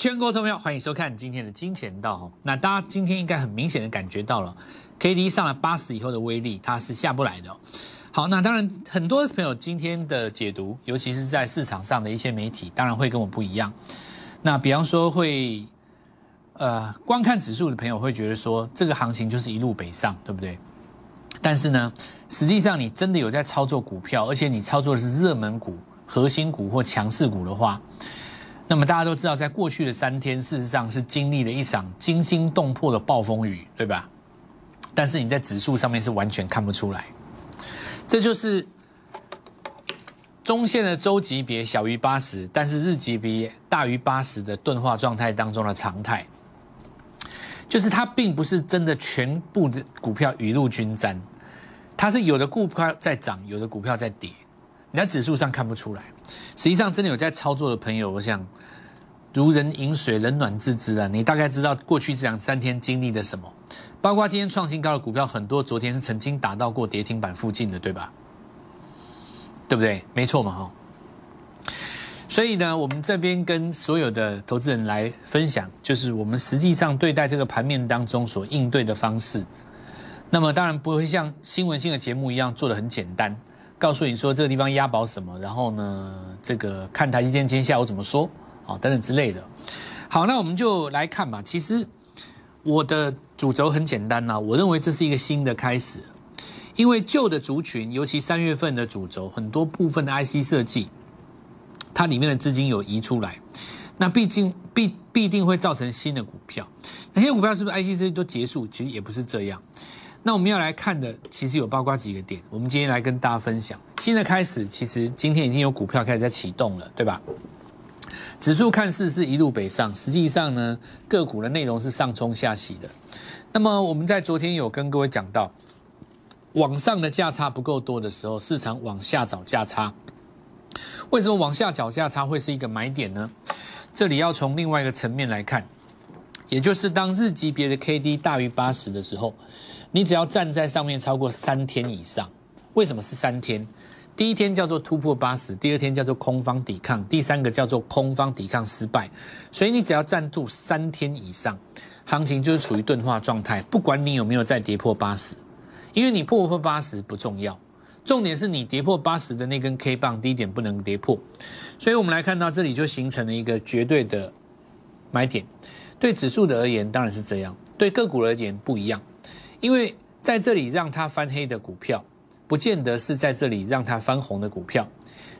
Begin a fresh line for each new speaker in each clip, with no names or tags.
全国投票，欢迎收看今天的金钱道。那大家今天应该很明显的感觉到了，K D 上了八十以后的威力，它是下不来的。好，那当然很多朋友今天的解读，尤其是在市场上的一些媒体，当然会跟我不一样。那比方说会，呃，观看指数的朋友会觉得说，这个行情就是一路北上，对不对？但是呢，实际上你真的有在操作股票，而且你操作的是热门股、核心股或强势股的话。那么大家都知道，在过去的三天，事实上是经历了一场惊心动魄的暴风雨，对吧？但是你在指数上面是完全看不出来，这就是中线的周级别小于八十，但是日级别大于八十的钝化状态当中的常态，就是它并不是真的全部的股票雨露均沾，它是有的股票在涨，有的股票在跌。你在指数上看不出来，实际上真的有在操作的朋友，我想如人饮水，冷暖自知啊。你大概知道过去这两三天经历了什么，包括今天创新高的股票很多，昨天是曾经达到过跌停板附近的，对吧？对不对？没错嘛，哈。所以呢，我们这边跟所有的投资人来分享，就是我们实际上对待这个盘面当中所应对的方式。那么当然不会像新闻性的节目一样做的很简单。告诉你说这个地方押宝什么，然后呢，这个看台积电今天下午怎么说，啊，等等之类的。好，那我们就来看吧。其实我的主轴很简单呐，我认为这是一个新的开始，因为旧的族群，尤其三月份的主轴，很多部分的 IC 设计，它里面的资金有移出来，那毕竟必必定会造成新的股票。那些股票是不是 IC 设计都结束？其实也不是这样。那我们要来看的，其实有包括几个点。我们今天来跟大家分享新的开始。其实今天已经有股票开始在启动了，对吧？指数看似是一路北上，实际上呢，个股的内容是上冲下洗的。那么我们在昨天有跟各位讲到，往上的价差不够多的时候，市场往下找价差。为什么往下找价差会是一个买点呢？这里要从另外一个层面来看，也就是当日级别的 K D 大于八十的时候。你只要站在上面超过三天以上，为什么是三天？第一天叫做突破八十，第二天叫做空方抵抗，第三个叫做空方抵抗失败。所以你只要站住三天以上，行情就是处于钝化状态。不管你有没有再跌破八十，因为你破不破八十不重要，重点是你跌破八十的那根 K 棒低点不能跌破。所以我们来看到这里就形成了一个绝对的买点。对指数的而言当然是这样，对个股而言不一样。因为在这里让它翻黑的股票，不见得是在这里让它翻红的股票。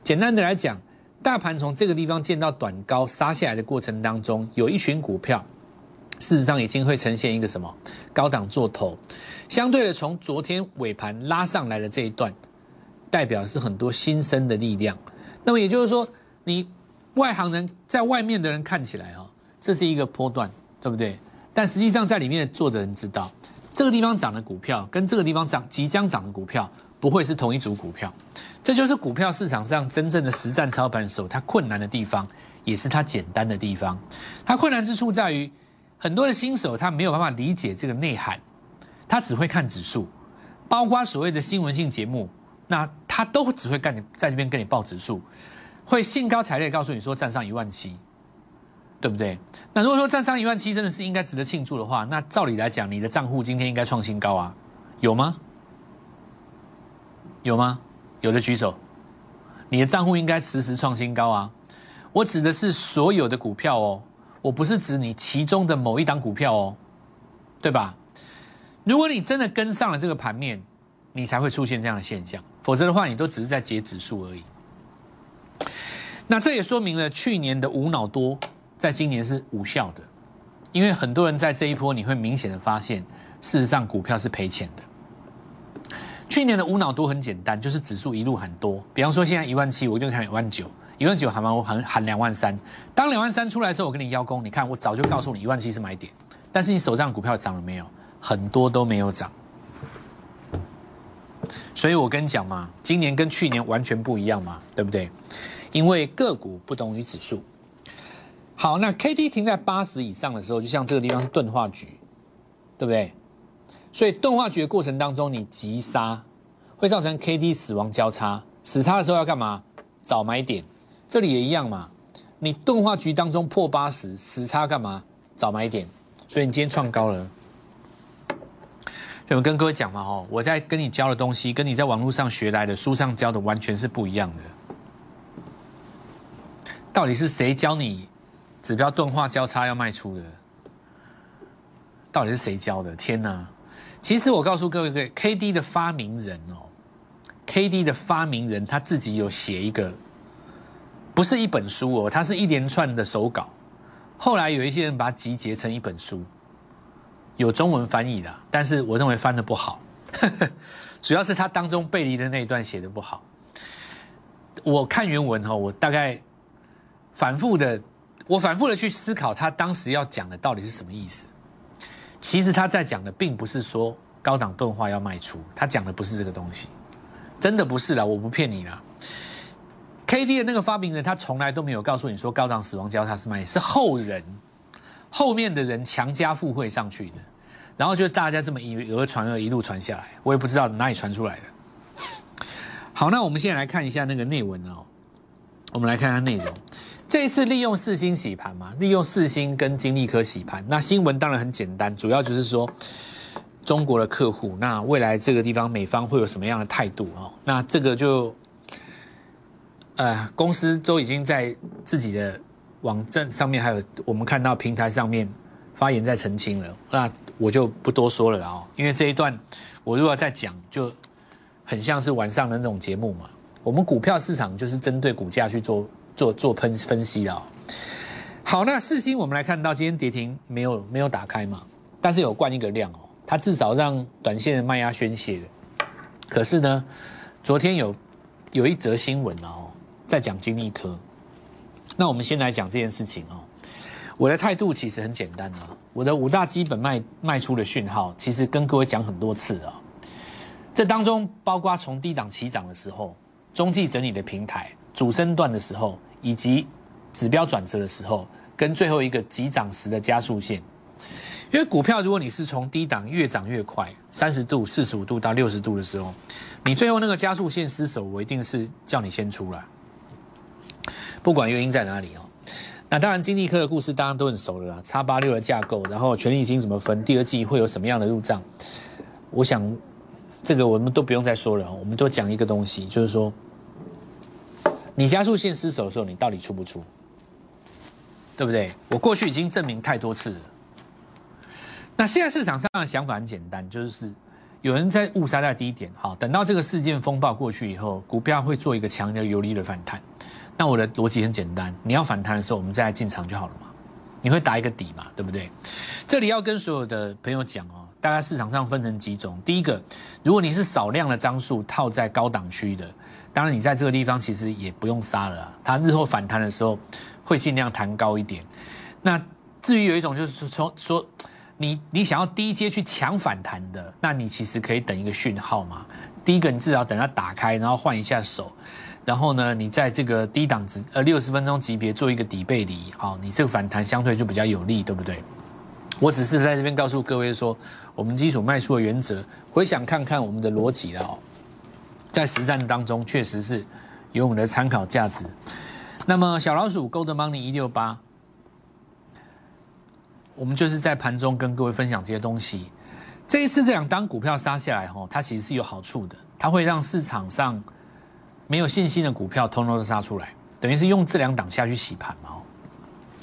简单的来讲，大盘从这个地方见到短高杀下来的过程当中，有一群股票，事实上已经会呈现一个什么高档做头。相对的，从昨天尾盘拉上来的这一段，代表是很多新生的力量。那么也就是说，你外行人在外面的人看起来哈，这是一个波段，对不对？但实际上在里面做的人知道。这个地方涨的股票跟这个地方涨即将涨的股票不会是同一组股票，这就是股票市场上真正的实战操盘手他困难的地方，也是他简单的地方。他困难之处在于，很多的新手他没有办法理解这个内涵，他只会看指数，包括所谓的新闻性节目，那他都只会干你在这边跟你报指数，会兴高采烈告诉你说站上一万七。对不对？那如果说站上一万七真的是应该值得庆祝的话，那照理来讲，你的账户今天应该创新高啊，有吗？有吗？有的举手。你的账户应该时时创新高啊。我指的是所有的股票哦，我不是指你其中的某一档股票哦，对吧？如果你真的跟上了这个盘面，你才会出现这样的现象，否则的话，你都只是在解指数而已。那这也说明了去年的无脑多。在今年是无效的，因为很多人在这一波你会明显的发现，事实上股票是赔钱的。去年的无脑多很简单，就是指数一路很多，比方说现在一万七，我就看一万九，一万九喊完我喊喊两万三。当两万三出来的时候，我跟你邀功，你看我早就告诉你一万七是买点，但是你手上股票涨了没有？很多都没有涨。所以我跟你讲嘛，今年跟去年完全不一样嘛，对不对？因为个股不同于指数。好，那 K D 停在八十以上的时候，就像这个地方是钝化局，对不对？所以钝化局的过程当中，你急杀会造成 K D 死亡交叉，死叉的时候要干嘛？找买点，这里也一样嘛。你钝化局当中破八十，死叉干嘛？找买点，所以你今天创高了。有跟各位讲嘛，哦，我在跟你教的东西，跟你在网络上学来的、书上教的完全是不一样的。到底是谁教你指标钝化交叉要卖出的？到底是谁教的？天哪！其实我告诉各位，各位，K D 的发明人哦，K D 的发明人他自己有写一个，不是一本书哦，它是一连串的手稿，后来有一些人把它集结成一本书。有中文翻译的，但是我认为翻的不好，主要是他当中背离的那一段写的不好。我看原文哈，我大概反复的，我反复的去思考他当时要讲的到底是什么意思。其实他在讲的并不是说高档钝化要卖出，他讲的不是这个东西，真的不是啦，我不骗你啦。K D 的那个发明人，他从来都没有告诉你说高档死亡交叉是卖，是后人后面的人强加附会上去的。然后就大家这么以讹传讹，一路传下来，我也不知道哪里传出来的。好，那我们现在来看一下那个内文哦。我们来看看内容。这一次利用四星洗盘嘛，利用四星跟金利科洗盘。那新闻当然很简单，主要就是说中国的客户，那未来这个地方美方会有什么样的态度哦？那这个就呃，公司都已经在自己的网站上面，还有我们看到平台上面发言在澄清了。那我就不多说了哦，因为这一段我如果再讲，就很像是晚上的那种节目嘛。我们股票市场就是针对股价去做做做分分析了。好，那四星我们来看到今天跌停没有没有打开嘛，但是有灌一个量哦，它至少让短线的卖压宣泄的。可是呢，昨天有有一则新闻哦，在讲金利科。那我们先来讲这件事情哦。我的态度其实很简单啊，我的五大基本卖卖出的讯号，其实跟各位讲很多次啊。这当中包括从低档起涨的时候，中继整理的平台，主升段的时候，以及指标转折的时候，跟最后一个急涨时的加速线。因为股票如果你是从低档越涨越快，三十度、四十五度到六十度的时候，你最后那个加速线失守，我一定是叫你先出来，不管原因在哪里哦。那当然，金立科的故事大家都很熟了啦，叉八六的架构，然后权力金怎么分，第二季会有什么样的入账？我想这个我们都不用再说了，我们都讲一个东西，就是说，你加速线失守的时候，你到底出不出？对不对？我过去已经证明太多次了。那现在市场上的想法很简单，就是有人在误杀在低点，好，等到这个事件风暴过去以后，股票会做一个强的有力的反弹。那我的逻辑很简单，你要反弹的时候，我们再来进场就好了嘛。你会打一个底嘛，对不对？这里要跟所有的朋友讲哦，大概市场上分成几种。第一个，如果你是少量的张数套在高档区的，当然你在这个地方其实也不用杀了，它日后反弹的时候会尽量弹高一点。那至于有一种就是说说你你想要低阶去抢反弹的，那你其实可以等一个讯号嘛。第一个，你至少等它打开，然后换一下手。然后呢，你在这个低档值呃六十分钟级别做一个底背离，好，你这个反弹相对就比较有利，对不对？我只是在这边告诉各位说，我们基础卖出的原则，回想看看我们的逻辑了哦，在实战当中确实是有我们的参考价值。那么小老鼠 Gold Money 一六八，我们就是在盘中跟各位分享这些东西。这一次这两单股票杀下来哈，它其实是有好处的，它会让市场上。没有信心的股票通通都杀出来，等于是用这两档下去洗盘嘛。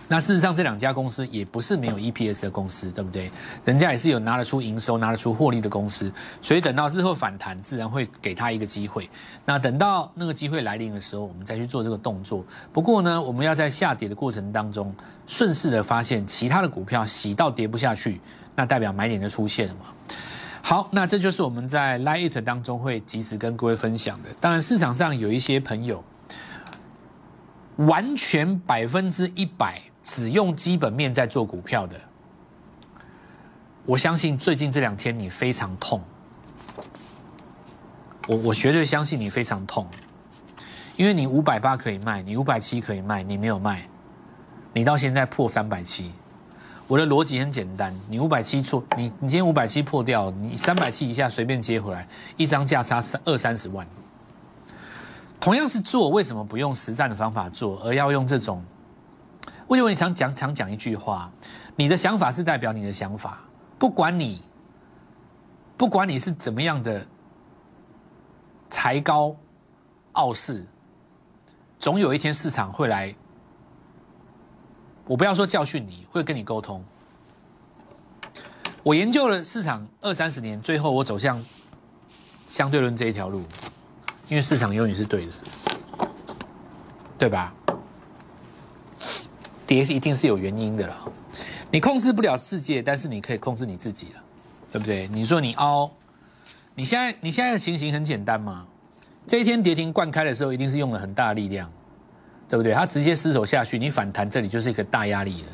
那事实上这两家公司也不是没有 EPS 的公司，对不对？人家也是有拿得出营收、拿得出获利的公司，所以等到日后反弹，自然会给他一个机会。那等到那个机会来临的时候，我们再去做这个动作。不过呢，我们要在下跌的过程当中，顺势的发现其他的股票洗到跌不下去，那代表买点就出现了嘛。好，那这就是我们在 Lite 当中会及时跟各位分享的。当然，市场上有一些朋友完全百分之一百只用基本面在做股票的，我相信最近这两天你非常痛，我我绝对相信你非常痛，因为你五百八可以卖，你五百七可以卖，你没有卖，你到现在破三百七。我的逻辑很简单，你五百七错，你你今天五百七破掉，你三百七以下随便接回来，一张价差三二三十万。同样是做，为什么不用实战的方法做，而要用这种我以为你常讲常讲一句话，你的想法是代表你的想法，不管你不管你是怎么样的才高傲世，总有一天市场会来。我不要说教训你，会跟你沟通。我研究了市场二三十年，最后我走向相对论这一条路，因为市场永远是对的，对吧？跌是一定是有原因的了。你控制不了世界，但是你可以控制你自己了，对不对？你说你凹，你现在你现在的情形很简单嘛？这一天跌停灌开的时候，一定是用了很大力量。对不对？它直接失手下去，你反弹这里就是一个大压力了，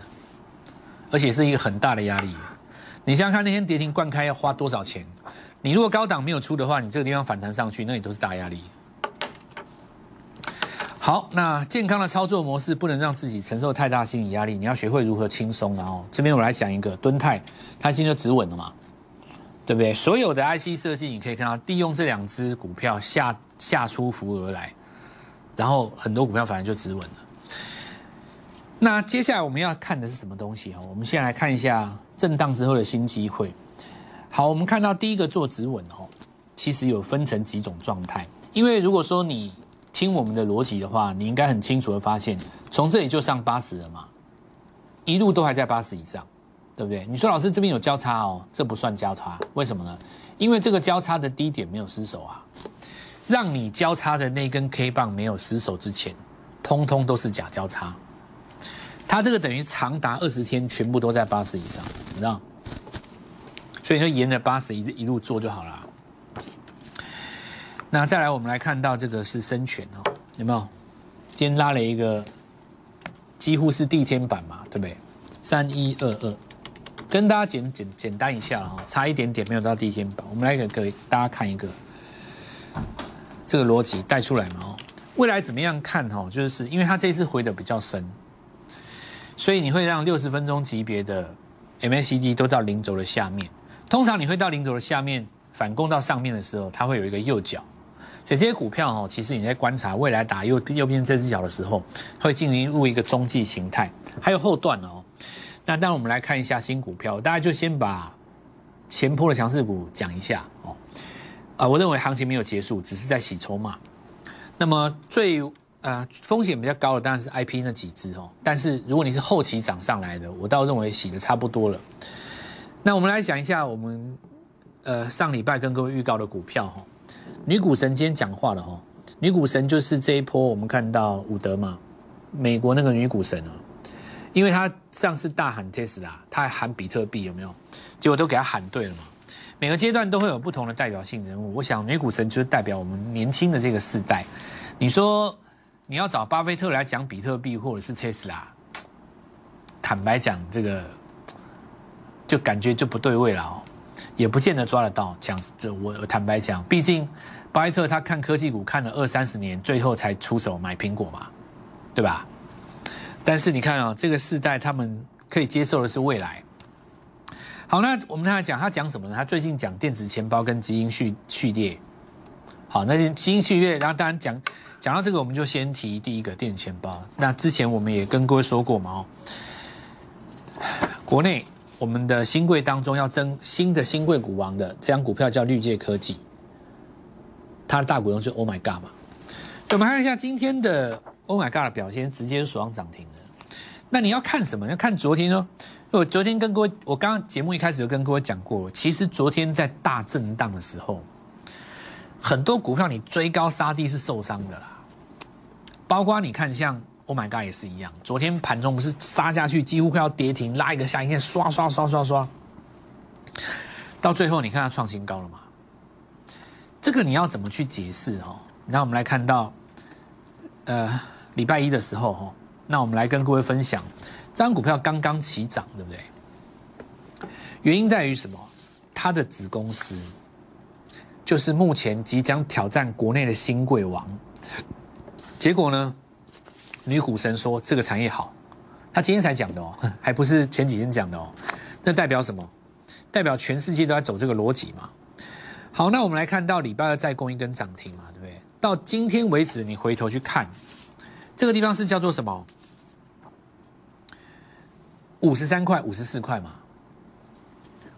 而且是一个很大的压力。你想想看，那天跌停灌开要花多少钱？你如果高档没有出的话，你这个地方反弹上去，那你都是大压力。好，那健康的操作模式不能让自己承受太大心理压力，你要学会如何轻松。然后这边我来讲一个蹲泰，它今天就止稳了嘛，对不对？所有的 IC 设计，你可以看到利用这两只股票下下出浮而来。然后很多股票反而就止稳了。那接下来我们要看的是什么东西哈？我们先来看一下震荡之后的新机会。好，我们看到第一个做止稳哦，其实有分成几种状态。因为如果说你听我们的逻辑的话，你应该很清楚的发现，从这里就上八十了嘛，一路都还在八十以上，对不对？你说老师这边有交叉哦，这不算交叉，为什么呢？因为这个交叉的低点没有失守啊。让你交叉的那根 K 棒没有失守之前，通通都是假交叉。它这个等于长达二十天全部都在八十以上，你知道？所以就沿着八十一一路做就好了。那再来，我们来看到这个是深全哦，有没有？今天拉了一个几乎是地天板嘛，对不对？三一二二，跟大家简简简单一下哈，差一点点没有到地天板。我们来给各位大家看一个。这个逻辑带出来嘛？哦，未来怎么样看？哈，就是因为它这次回的比较深，所以你会让六十分钟级别的 MACD 都到零轴的下面。通常你会到零轴的下面反攻到上面的时候，它会有一个右脚。所以这些股票哦，其实你在观察未来打右右边这只脚的时候，会进入一个中继形态。还有后段哦。那当然我们来看一下新股票，大家就先把前坡的强势股讲一下哦。啊，我认为行情没有结束，只是在洗筹码。那么最呃风险比较高的当然是 I P 那几只哦。但是如果你是后期涨上来的，我倒认为洗的差不多了。那我们来讲一下我们呃上礼拜跟各位预告的股票哈。女股神今天讲话了哈。女股神就是这一波我们看到伍德嘛，美国那个女股神啊，因为她上次大喊 Tesla，她还喊比特币有没有？结果都给她喊对了嘛。每个阶段都会有不同的代表性人物，我想女股神就是代表我们年轻的这个世代。你说你要找巴菲特来讲比特币或者是特斯拉，坦白讲，这个就感觉就不对味了哦，也不见得抓得到。讲这我坦白讲，毕竟巴菲特他看科技股看了二三十年，最后才出手买苹果嘛，对吧？但是你看啊，这个世代他们可以接受的是未来。好，那我们来讲，他讲什么呢？他最近讲电子钱包跟基因序序列。好，那基因序列，然后当然讲讲到这个，我们就先提第一个电子钱包。那之前我们也跟各位说过嘛，哦，国内我们的新贵当中要争新的新贵股王的这张股票叫绿界科技，它的大股东是 Oh My God 嘛。我们看一下今天的 Oh My God 的表现，直接锁上涨停了。那你要看什么？要看昨天哦。我昨天跟各位，我刚刚节目一开始就跟各位讲过，其实昨天在大震荡的时候，很多股票你追高杀低是受伤的啦。包括你看像 Oh my God 也是一样，昨天盘中不是杀下去，几乎快要跌停，拉一个下影线，刷刷刷刷刷，到最后你看它创新高了嘛？这个你要怎么去解释哦？那我们来看到，呃，礼拜一的时候哈，那我们来跟各位分享。这张股票刚刚起涨，对不对？原因在于什么？它的子公司就是目前即将挑战国内的新贵王。结果呢，女股神说这个产业好，她今天才讲的哦，还不是前几天讲的哦。那代表什么？代表全世界都在走这个逻辑嘛。好，那我们来看到礼拜二再攻一根涨停嘛，对不对？到今天为止，你回头去看，这个地方是叫做什么？五十三块、五十四块嘛。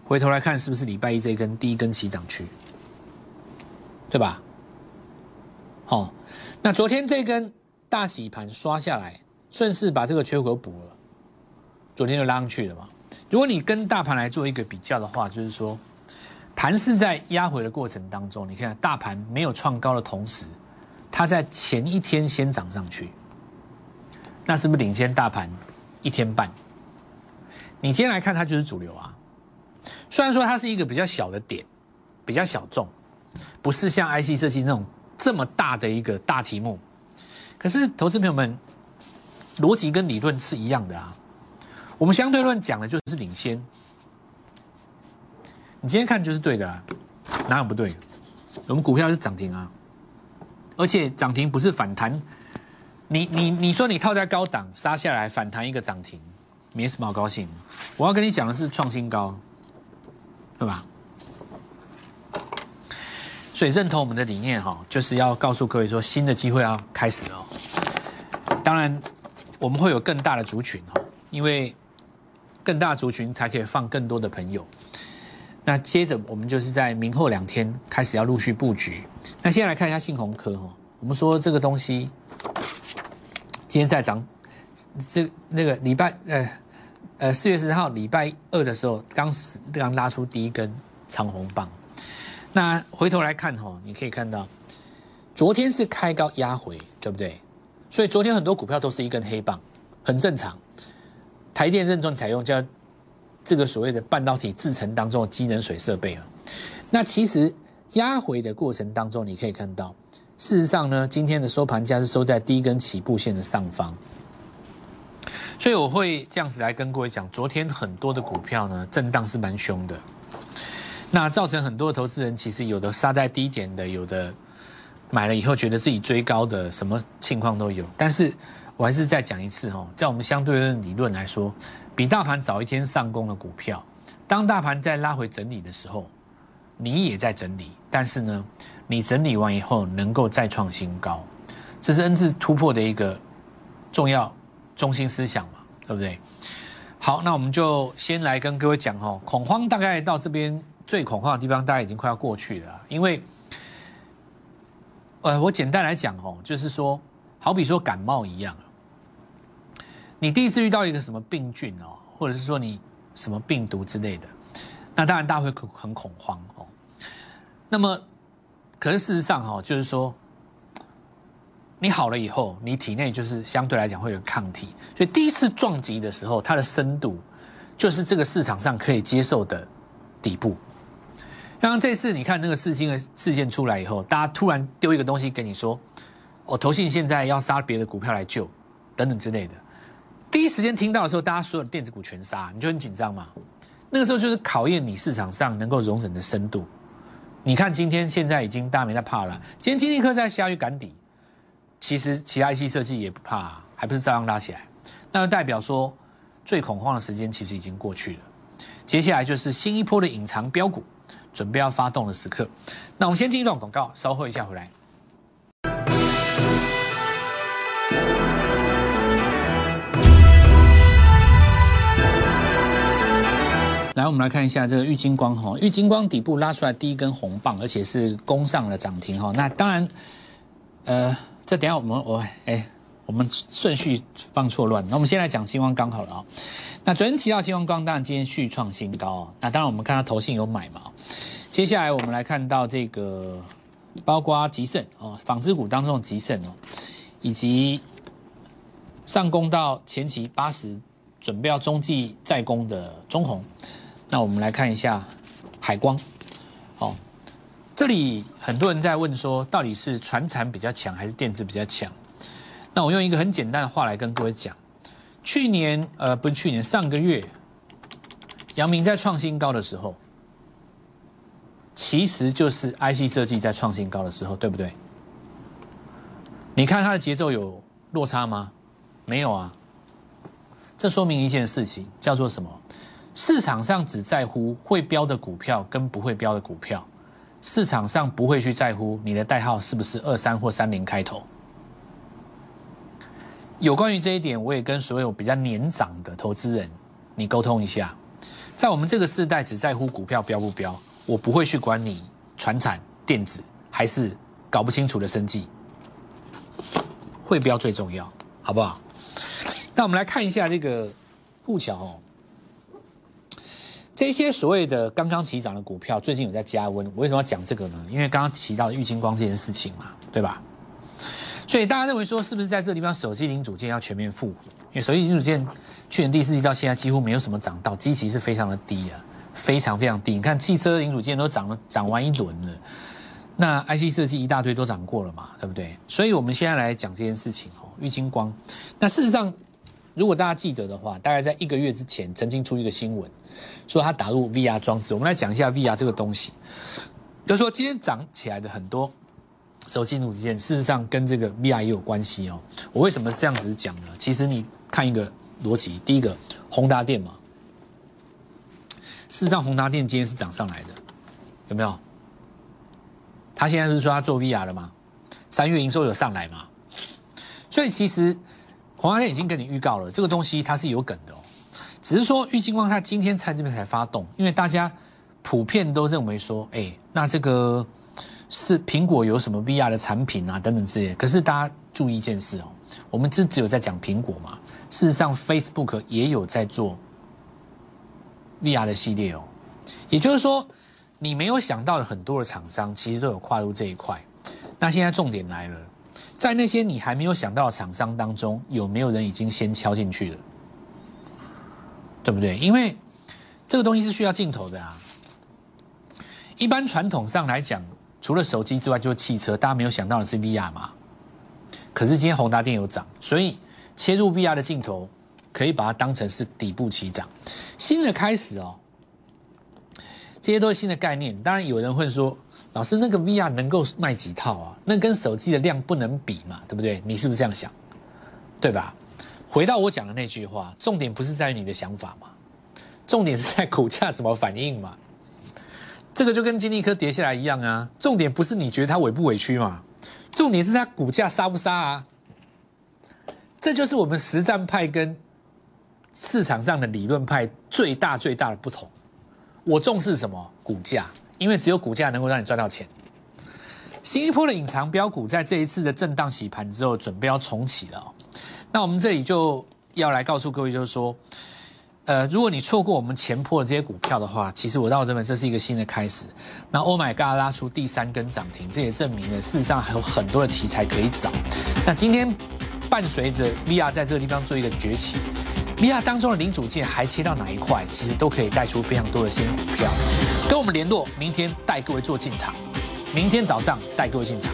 回头来看，是不是礼拜一这一根第一根起涨区，对吧？好，那昨天这根大洗盘刷下来，顺势把这个缺口补了，昨天就拉上去了嘛。如果你跟大盘来做一个比较的话，就是说，盘是在压回的过程当中，你看大盘没有创高的同时，它在前一天先涨上去，那是不是领先大盘一天半？你今天来看，它就是主流啊。虽然说它是一个比较小的点，比较小众，不是像 IC 设计那种这么大的一个大题目，可是投资朋友们，逻辑跟理论是一样的啊。我们相对论讲的就是领先，你今天看就是对的，啊，哪有不对？我们股票是涨停啊，而且涨停不是反弹，你你你说你套在高档杀下来反弹一个涨停，没什么好高兴。我要跟你讲的是创新高。对吧？所以认同我们的理念哈，就是要告诉各位说，新的机会要开始了。当然，我们会有更大的族群哈，因为更大族群才可以放更多的朋友。那接着我们就是在明后两天开始要陆续布局。那现在来看一下信鸿科哈，我们说这个东西今天在涨，这那个礼拜呃。呃，四月十号礼拜二的时候，刚刚拉出第一根长红棒。那回头来看哈，你可以看到，昨天是开高压回，对不对？所以昨天很多股票都是一根黑棒，很正常。台电认证采用叫这个所谓的半导体制成当中的机能水设备啊。那其实压回的过程当中，你可以看到，事实上呢，今天的收盘价是收在第一根起步线的上方。所以我会这样子来跟各位讲，昨天很多的股票呢，震荡是蛮凶的，那造成很多投资人其实有的杀在低点的，有的买了以后觉得自己追高的，什么情况都有。但是我还是再讲一次哈，在我们相对论理论来说，比大盘早一天上攻的股票，当大盘在拉回整理的时候，你也在整理，但是呢，你整理完以后能够再创新高，这是 N 字突破的一个重要。中心思想嘛，对不对？好，那我们就先来跟各位讲哦，恐慌大概到这边最恐慌的地方，大概已经快要过去了。因为，呃，我简单来讲哦，就是说，好比说感冒一样，你第一次遇到一个什么病菌哦，或者是说你什么病毒之类的，那当然大家会很恐慌哦。那么，可是事实上哈，就是说。你好了以后，你体内就是相对来讲会有抗体，所以第一次撞击的时候，它的深度就是这个市场上可以接受的底部。刚刚这次你看那个四星的事件出来以后，大家突然丢一个东西给你说，哦，投信现在要杀别的股票来救，等等之类的。第一时间听到的时候，大家所有的电子股全杀，你就很紧张嘛。那个时候就是考验你市场上能够容忍的深度。你看今天现在已经大家没在怕了，今天金立科在下雨赶底。其实其他 IC 设计也不怕，还不是照样拉起来？那就代表说最恐慌的时间其实已经过去了。接下来就是新一波的隐藏标股准备要发动的时刻。那我们先进一段广告，稍后一下回来。来，我们来看一下这个玉金光哈，玉金光底部拉出来第一根红棒，而且是攻上了涨停哈。那当然，呃。这等下我们我哎，我们顺序放错乱。那我们先来讲星光刚好了啊。那昨天提到星光光，当然今天续创新高。那当然我们看到投信有买嘛。接下来我们来看到这个，包括吉盛哦，纺织股当中的吉盛哦，以及上攻到前期八十，准备要中继再攻的中红。那我们来看一下海光，哦。这里很多人在问说，到底是船产比较强还是电子比较强？那我用一个很简单的话来跟各位讲：去年呃，不是去年，上个月，阳明在创新高的时候，其实就是 IC 设计在创新高的时候，对不对？你看它的节奏有落差吗？没有啊。这说明一件事情，叫做什么？市场上只在乎会标的股票跟不会标的股票。市场上不会去在乎你的代号是不是二三或三零开头。有关于这一点，我也跟所有比较年长的投资人你沟通一下。在我们这个时代，只在乎股票标不标，我不会去管你船产、电子还是搞不清楚的生计，会标最重要，好不好？那我们来看一下这个布桥哦。这些所谓的刚刚起涨的股票，最近有在加温。我为什么要讲这个呢？因为刚刚提到的玉金光这件事情嘛，对吧？所以大家认为说，是不是在这个地方手机零组件要全面复活？因为手机零组件去年第四季到现在几乎没有什么涨到，基期是非常的低啊，非常非常低。你看汽车零组件都涨了，涨完一轮了，那 IC 设计一大堆都涨过了嘛，对不对？所以我们现在来讲这件事情哦，玉金光。那事实上，如果大家记得的话，大概在一个月之前曾经出一个新闻。说它打入 VR 装置，我们来讲一下 VR 这个东西。就是说今天涨起来的很多手机组件，事实上跟这个 VR 也有关系哦。我为什么这样子讲呢？其实你看一个逻辑，第一个宏达电嘛，事实上宏达电今天是涨上来的，有没有？他现在是说他做 VR 了吗？三月营收有上来吗？所以其实宏达电已经跟你预告了，这个东西它是有梗的哦。只是说，玉金光它今天在这边才发动，因为大家普遍都认为说，哎，那这个是苹果有什么 VR 的产品啊，等等之类。可是大家注意一件事哦，我们这只有在讲苹果嘛，事实上 Facebook 也有在做 VR 的系列哦。也就是说，你没有想到的很多的厂商，其实都有跨入这一块。那现在重点来了，在那些你还没有想到的厂商当中，有没有人已经先敲进去了？对不对？因为这个东西是需要镜头的啊。一般传统上来讲，除了手机之外，就是汽车。大家没有想到的是 VR 嘛？可是今天宏达电有涨，所以切入 VR 的镜头，可以把它当成是底部起涨，新的开始哦。这些都是新的概念。当然有人会说，老师那个 VR 能够卖几套啊？那跟手机的量不能比嘛？对不对？你是不是这样想？对吧？回到我讲的那句话，重点不是在于你的想法嘛，重点是在股价怎么反应嘛。这个就跟金立科跌下来一样啊，重点不是你觉得它委不委屈嘛，重点是它股价杀不杀啊。这就是我们实战派跟市场上的理论派最大最大的不同。我重视什么？股价，因为只有股价能够让你赚到钱。新一波的隐藏标股在这一次的震荡洗盘之后，准备要重启了。那我们这里就要来告诉各位，就是说，呃，如果你错过我们前破的这些股票的话，其实我倒认为这是一个新的开始。那 Oh my God 拉出第三根涨停，这也证明了事实上还有很多的题材可以找。那今天伴随着 VR 在这个地方做一个崛起，VR 当中的零组件还切到哪一块，其实都可以带出非常多的新股票。跟我们联络，明天带各位做进场，明天早上带各位进场。